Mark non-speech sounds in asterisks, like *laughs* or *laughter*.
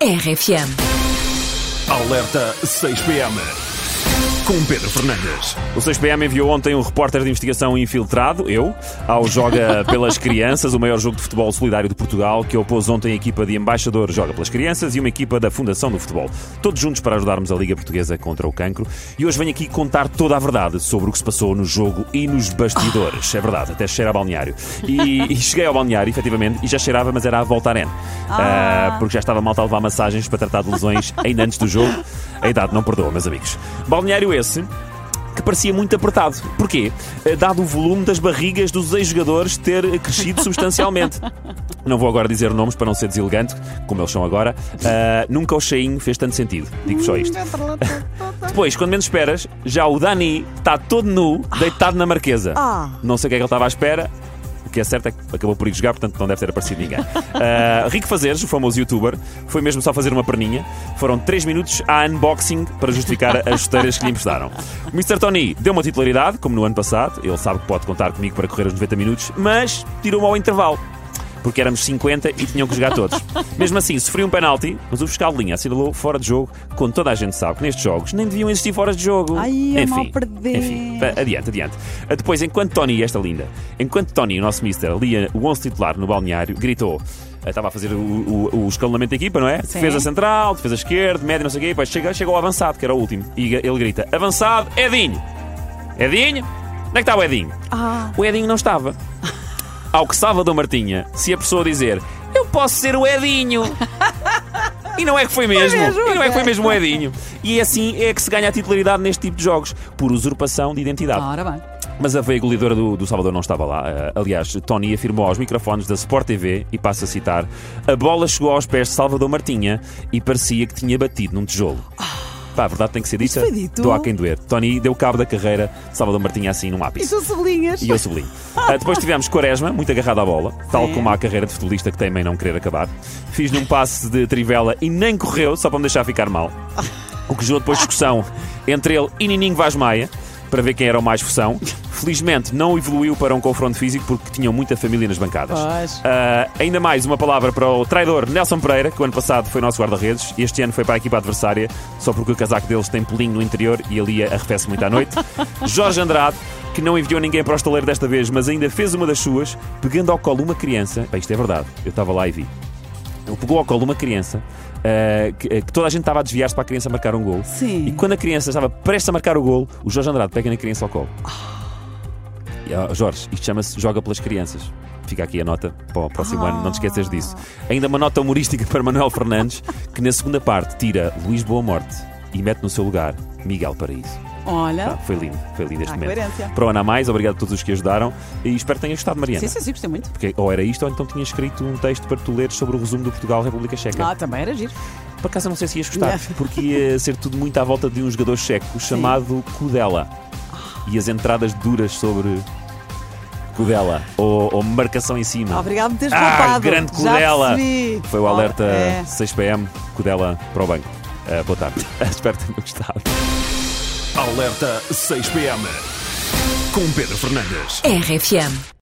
RFM. Alerta 6PM. Com Pedro Fernandes. O 6PM enviou ontem um repórter de investigação infiltrado, eu, ao Joga *laughs* pelas Crianças, o maior jogo de futebol solidário de Portugal, que opôs ontem a equipa de embaixador Joga pelas Crianças e uma equipa da Fundação do Futebol. Todos juntos para ajudarmos a Liga Portuguesa contra o cancro. E hoje venho aqui contar toda a verdade sobre o que se passou no jogo e nos bastidores. É verdade, até cheira a balneário. E, e cheguei ao balneário, efetivamente, e já cheirava, mas era a volta à arena. Ah, porque já estava malta a levar massagens para tratar de lesões ainda antes do jogo. A idade não perdoa, meus amigos. Balneário esse que parecia muito apertado. Porquê? Eh, Dado o volume das barrigas dos ex-jogadores ter crescido substancialmente. *laughs* Não vou agora dizer nomes para não ser deselegante, como eles são agora. Ah, nunca o cheinho fez tanto sentido. Digo só isto. *laughs* Depois, quando menos esperas, já o Dani está todo nu, deitado na marquesa. Não sei o que é que ele estava à espera. Que é certo é que acabou por ir jogar, portanto não deve ter aparecido ninguém. *laughs* Ah, Rico Fazeres, o famoso youtuber, foi mesmo só fazer uma perninha. Foram 3 minutos a unboxing para justificar as chuteiras que lhe emprestaram. *laughs* O Mr. Tony deu uma titularidade, como no ano passado. Ele sabe que pode contar comigo para correr os 90 minutos, mas tirou-me ao intervalo porque éramos 50 e tinham que jogar todos. *laughs* Mesmo assim, sofri um penalti, mas o fiscal de linha assinalou fora de jogo, quando toda a gente sabe que nestes jogos nem deviam existir fora de jogo. Ai, enfim, mal perder. enfim, adiante, adiante. Ah, Depois, enquanto Tony, esta linda, enquanto Tony, o nosso mister, lia o 11 titular no balneário, gritou. ah, Estava a fazer o, o, o escalonamento da equipa, não é? Defesa central, defesa esquerda, média, não sei o quê. Depois chega, chega ao avançado, que era o último. E ele grita: Avançado, Edinho! Edinho? Onde é que está o Edinho? Ah. O Edinho não estava. *laughs* Ao que Salvador Martinha se a dizer: Eu posso ser o Edinho. E não é que foi mesmo. e não é que foi mesmo o Edinho. E assim é que se ganha a titularidade neste tipo de jogos, por usurpação de identidade. Ora bem. Mas a veia goleadora do, do Salvador não estava lá. Eh, aliás, Tony afirmou aos microfones da Sport TV, e passo a citar: a bola chegou aos pés de Salvador Martinha e parecia que tinha batido num tijolo. Pá, a verdade tem que ser dita. foi dito? Doa a quem doer. Tony deu cabo da carreira de Salvador Martinha assim num ápice. E tu sublinhas? E eu sublinho. Ah, depois tivemos Quaresma, muito agarrado à bola, tal Sim. como a carreira de futebolista que teima em não querer acabar. Fiz-lhe um passe de trivela e nem correu, só para me deixar ficar mal. O que gerou depois discussão entre ele e Nininho Vaz Maia, para ver quem era o mais fusão. Felizmente não evoluiu para um confronto físico porque tinham muita família nas bancadas. Ah, ainda mais uma palavra para o traidor Nelson Pereira, que o ano passado foi nosso guarda-redes e este ano foi para a equipa adversária, só porque o casaco deles tem pelinho no interior e ali arrefece muito à noite. *laughs* Jorge Andrade, que não enviou ninguém para o estaleiro desta vez, mas ainda fez uma das suas, pegando ao colo uma criança. Bem, isto é verdade, eu estava lá e vi. Ele pegou ao colo uma criança ah, que, que toda a gente estava a desviar-se para a criança marcar um gol. Sim. E quando a criança estava prestes a marcar o gol, o Jorge Andrade pega na criança ao colo. Ó, Jorge, isto chama-se Joga pelas Crianças. Fica aqui a nota para o próximo ano, não te esqueças disso. Ainda uma nota humorística para Manuel Fernandes, que na segunda parte tira Luís Boa Morte e mete no seu lugar Miguel Paraíso. Olha. Pá, foi lindo, foi lindo este Ah, momento. coerência. Para o ano a mais, obrigado a todos os que ajudaram e espero que tenhas gostado, Mariana. Sim, sim, sim, gostei muito. Porque ou era isto ou então tinha escrito um texto para tu leres sobre o resumo do Portugal-República Checa. Ah, também era giro. Por acaso não sei se ias gostar, *laughs* porque ia ser tudo muito à volta de um jogador checo chamado Kudela. E as entradas duras sobre Kudela, ou, ou marcação em cima. Obrigado por teres Ah, poupado. grande percebi. Foi o alerta É. 6pm, Kudela para o banco. Ah, boa tarde. *laughs* Espero que tenham gostado. Alerta 6PM. Com Pedro Fernandes. RFM.